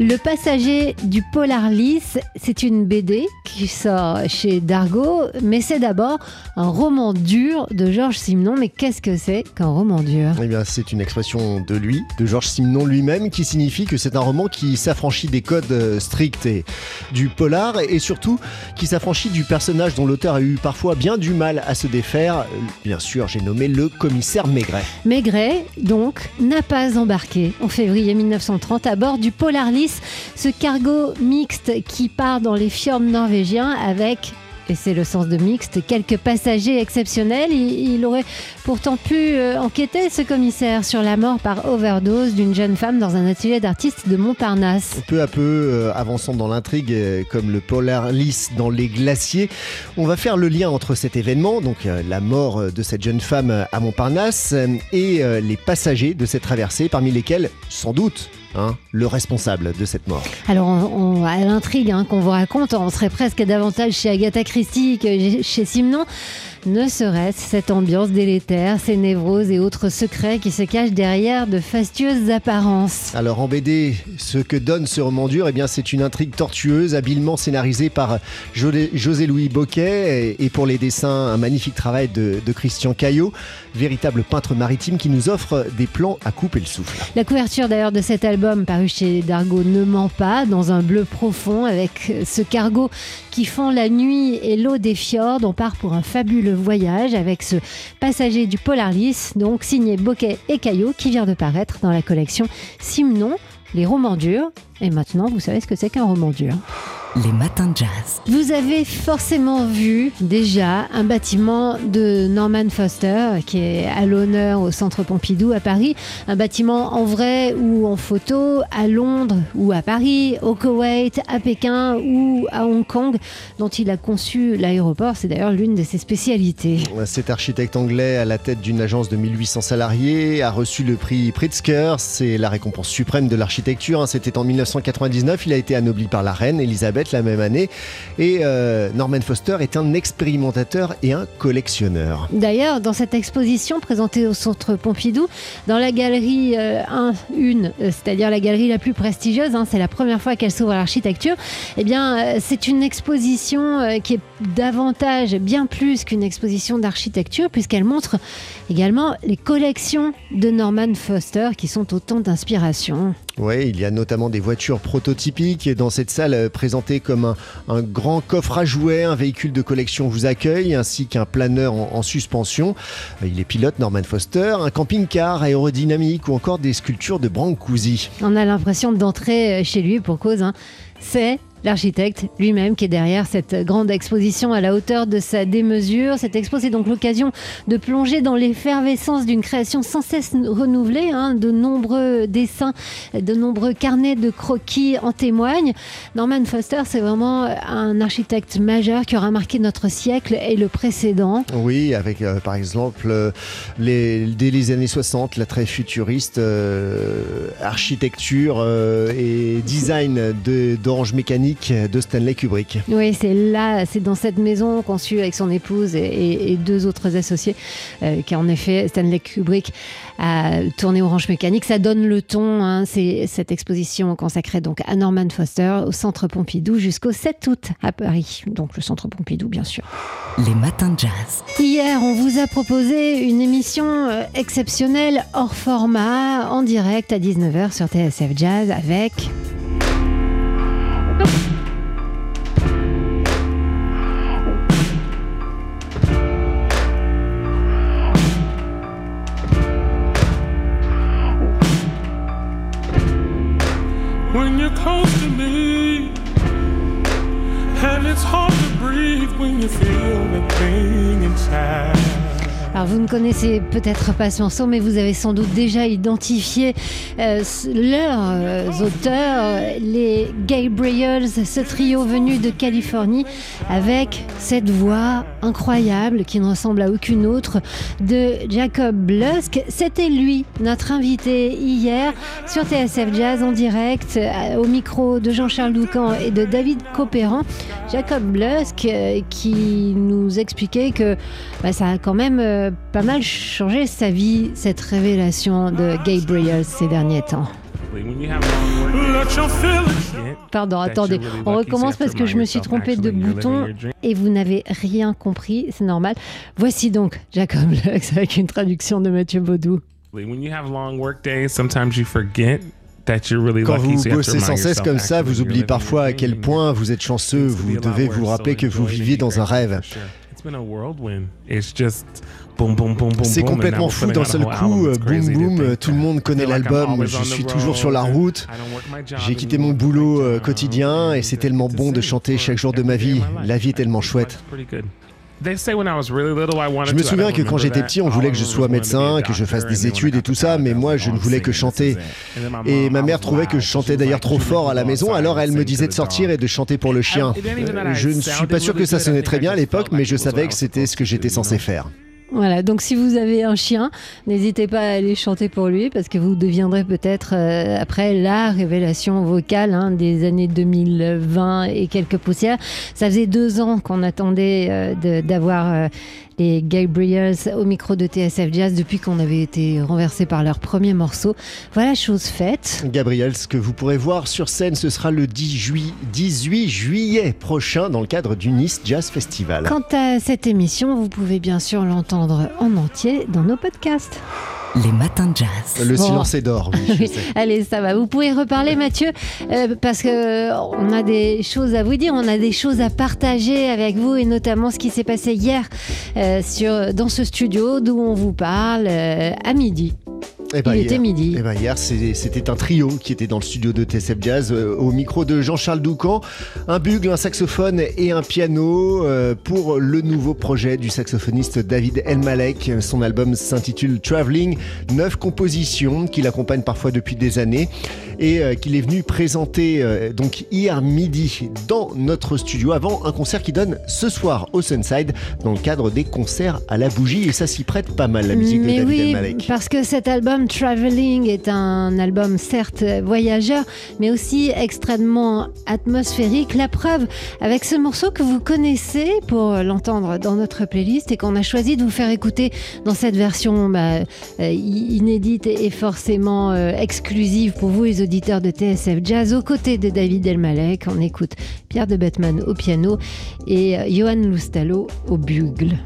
Le passager du Polar Lys, c'est une BD qui sort chez Dargo, mais c'est d'abord un roman dur de Georges Simenon. Mais qu'est-ce que c'est qu'un roman dur? Eh bien, c'est une expression de lui, de Georges Simenon lui-même, qui signifie que c'est un roman qui s'affranchit des codes euh, stricts et du polar, et surtout qui s'affranchit du personnage dont l'auteur a eu parfois bien du mal à se défaire. Bien sûr, j'ai nommé le commissaire Maigret. Maigret, donc, n'a pas embarqué en février 1930 à bord du Polar Lys ce cargo mixte qui part dans les fjords norvégiens avec et c'est le sens de mixte, quelques passagers exceptionnels. Il, aurait pourtant pu euh, enquêter, ce commissaire, sur la mort par overdose d'une jeune femme dans un atelier d'artistes de Montparnasse. Peu à peu, euh, avançant dans l'intrigue, euh, comme le polar lisse dans les glaciers, on va faire le lien entre cet événement, donc la mort de cette jeune femme à Montparnasse, et les passagers de cette traversée, parmi lesquels, sans doute, Hein, le responsable de cette mort. Alors, on, à l'intrigue hein, qu'on vous raconte, on serait presque davantage chez Agatha Christie que chez Simon ne serait-ce cette ambiance délétère, ces névroses et autres secrets qui se cachent derrière de fastueuses apparences. Alors en BD, ce que donne ce roman dur, eh bien c'est une intrigue tortueuse, habilement scénarisée par José-Louis Boquet et pour les dessins un magnifique travail de, Christian Caillot, véritable peintre maritime qui nous offre des plans à couper le souffle. La couverture d'ailleurs de cet album paru chez Dargo ne ment pas, dans un bleu profond avec ce cargo qui fend la nuit et l'eau des fjords. On part pour un fabuleux voyage avec ce passager du Polarlis, donc signé Boquet et Caillot, qui vient de paraître dans la collection Simon, les romans durs. Et maintenant, vous savez ce que c'est qu'un roman dur? Les matins de jazz. Vous avez forcément vu déjà un bâtiment de Norman Foster qui est à l'honneur au Centre Pompidou à Paris. Un bâtiment en vrai ou en photo à Londres ou à Paris, au Koweït, à Pékin ou à Hong Kong, dont il a conçu l'aéroport. C'est d'ailleurs l'une de ses spécialités. Cet architecte anglais à la tête d'une agence de 1800 salariés a reçu le prix Pritzker. C'est la récompense suprême de l'architecture. C'était en 1999. Il a été anobli par la reine Elisabeth la même année. Et euh, Norman Foster est un expérimentateur et un collectionneur. D'ailleurs, dans cette exposition présentée au Centre Pompidou, dans la galerie 1, euh, euh, c'est-à-dire la galerie la plus prestigieuse, hein, c'est la première fois qu'elle s'ouvre à l'architecture, eh bien, c'est une exposition qui est davantage, bien plus qu'une exposition d'architecture, puisqu'elle montre également les collections de Norman Foster qui sont autant d'inspiration. Oui, il y a notamment des voitures prototypiques dans cette salle présentée comme un, grand coffre à jouets, un véhicule de collection vous accueille, ainsi qu'un planeur en, suspension. Il est pilote Norman Foster, un camping-car aérodynamique ou encore des sculptures de Brancusi. On a l'impression d'entrer chez lui pour cause. Hein. C'est l'architecte lui-même qui est derrière cette grande exposition à la hauteur de sa démesure. Cette expo, c'est donc l'occasion de plonger dans l'effervescence d'une création sans cesse renouvelée. Hein. De nombreux dessins, de nombreux carnets de croquis en témoignent. Norman Foster, c'est vraiment un architecte majeur qui aura marqué notre siècle et le précédent. Oui, avec euh, par exemple euh, les, dès les années 60, la très futuriste euh, architecture et design d'Orange Mécanique de Stanley Kubrick. Oui, c'est là, c'est dans cette maison conçue avec son épouse et, deux autres associés euh, qu'en effet Stanley Kubrick a tourné Orange Mécanique. Ça donne le ton, hein, c'est cette exposition consacrée donc à Norman Foster au Centre Pompidou jusqu'au 7 août à Paris. Donc le Centre Pompidou, bien sûr. Les matins de jazz. Hier, on vous a proposé une émission euh, exceptionnelle hors format en direct à 19h sur TSF Jazz avec feel the thing inside. Vous ne connaissez peut-être pas morceau, mais vous avez sans doute déjà identifié euh, leurs euh, auteurs, les Gabriels, ce trio venu de Californie, avec cette voix incroyable qui ne ressemble à aucune autre de Jacob Blusk. C'était lui, notre invité hier sur TSF Jazz en direct, euh, au micro de Jean-Charles Doucan et de David Copéran. Jacob Blusk qui nous expliquait que bah, ça a quand même pas mal changé sa vie, cette révélation de Gabriel ces derniers temps. Pardon, attendez, on recommence parce que je me suis trompé de bouton et vous n'avez rien compris, c'est normal. Voici donc Jacob Lux avec une traduction de Mathieu Baudou. Quand vous bossez sans cesse comme ça, vous oubliez parfois à quel point vous êtes chanceux. Vous devez vous rappeler que vous viviez dans un rêve. C'est complètement fou d'un seul coup, boum boum, tout le monde connaît l'album, je suis toujours sur la route, j'ai quitté mon boulot euh, quotidien et c'est tellement bon de chanter chaque jour de ma vie, la vie est tellement chouette. Je me souviens que quand j'étais petit, on voulait que je sois médecin, que je fasse des études et tout ça, mais moi, je ne voulais que chanter. Et ma mère trouvait que je chantais d'ailleurs trop fort à la maison, alors elle me disait de sortir et de chanter pour le chien. Je ne suis pas sûr que ça sonnait très bien à l'époque, mais je savais que c'était ce que j'étais censé faire. Voilà, donc si vous avez un chien, n'hésitez pas à aller chanter pour lui parce que vous deviendrez peut-être euh, après la révélation vocale hein, des années 2020 et quelques poussières. Ça faisait deux ans qu'on attendait euh, d'avoir euh, les Gabriels au micro de TSF Jazz depuis qu'on avait été renversé par leur premier morceau. Voilà, chose faite. Gabriels, que vous pourrez voir sur scène, ce sera le 10 18 juillet prochain dans le cadre du Nice Jazz Festival. Quant à cette émission, vous pouvez bien sûr l'entendre en entier dans nos podcasts. Les matins de jazz. Le silence est d'or. Oui, Allez, ça va. Vous pouvez reparler, Mathieu, euh, parce que euh, on a des choses à vous dire, on a des choses à partager avec vous, et notamment ce qui s'est passé hier euh, sur, dans ce studio d'où on vous parle à midi. Eh ben, il était midi. Eh ben, hier, c'était un trio qui était dans le studio de TSF Jazz euh, au micro de Jean-Charles Doucan. Un bugle, un saxophone et un piano euh, pour le nouveau projet du saxophoniste David Elmalek. Son album s'intitule Traveling. Neuf compositions qui l'accompagnent parfois depuis des années et euh, qu'il est venu présenter donc hier midi dans notre studio avant un concert qui donne ce soir au Sunside dans le cadre des concerts à la bougie et ça s'y prête pas mal la musique de David oui, Elmalek. Parce que cet album Traveling est un album certes voyageur, mais aussi extrêmement atmosphérique. La preuve avec ce morceau que vous connaissez pour l'entendre dans notre playlist et qu'on a choisi de vous faire écouter dans cette version bah, euh, inédite et forcément euh, exclusive pour vous les auditeurs de TSF Jazz. Aux côtés de David Elmalek, on écoute Pierre de Bettman au piano et euh, Johan Loustalo au bugle.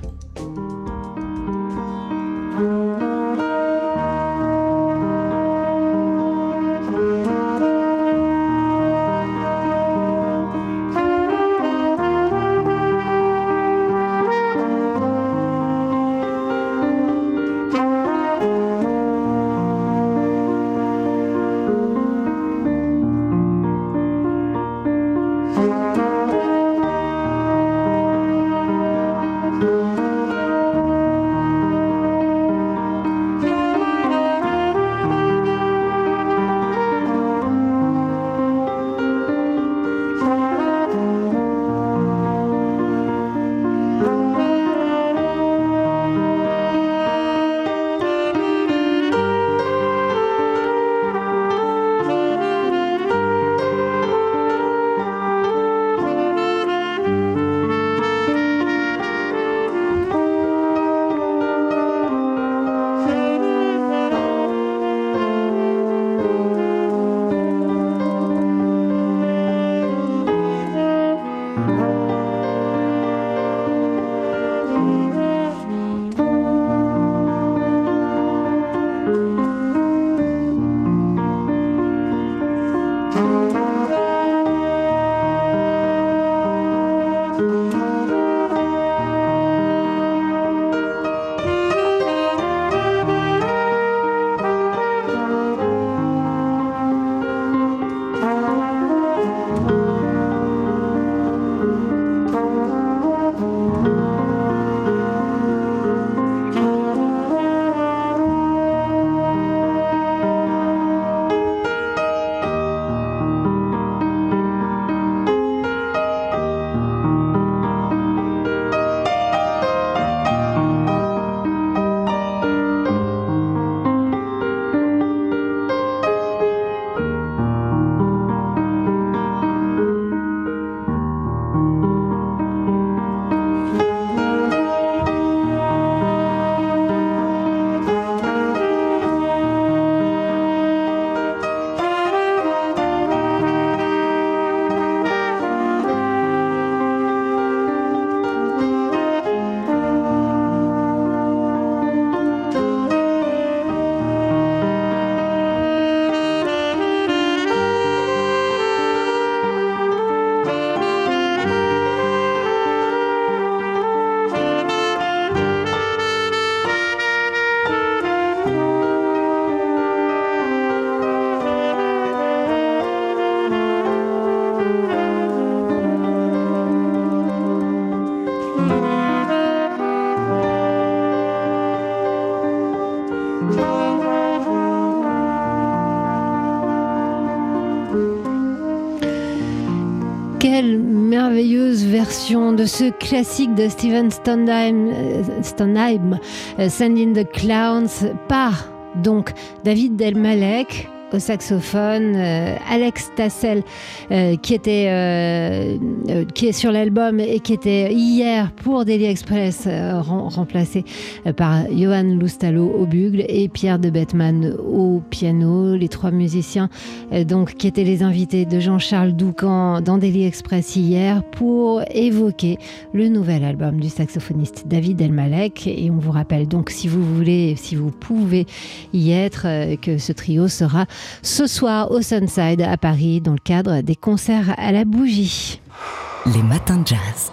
De ce classique de Steven Sondheim, Sondheim Send in the Clowns par donc David Delmalek, au saxophone, euh, Alex Tassel euh, qui était euh, qui est sur l'album et qui était hier pour Daily Express remplacé par Johan Loustalo au bugle et Pierre de Bettman au piano, les trois musiciens donc qui étaient les invités de Jean-Charles Doucan dans Daily Express hier pour évoquer le nouvel album du saxophoniste David Elmalek. Et on vous rappelle donc si vous voulez si vous pouvez y être que ce trio sera ce soir au Sunside à Paris dans le cadre des concerts à la bougie. Les matins de jazz.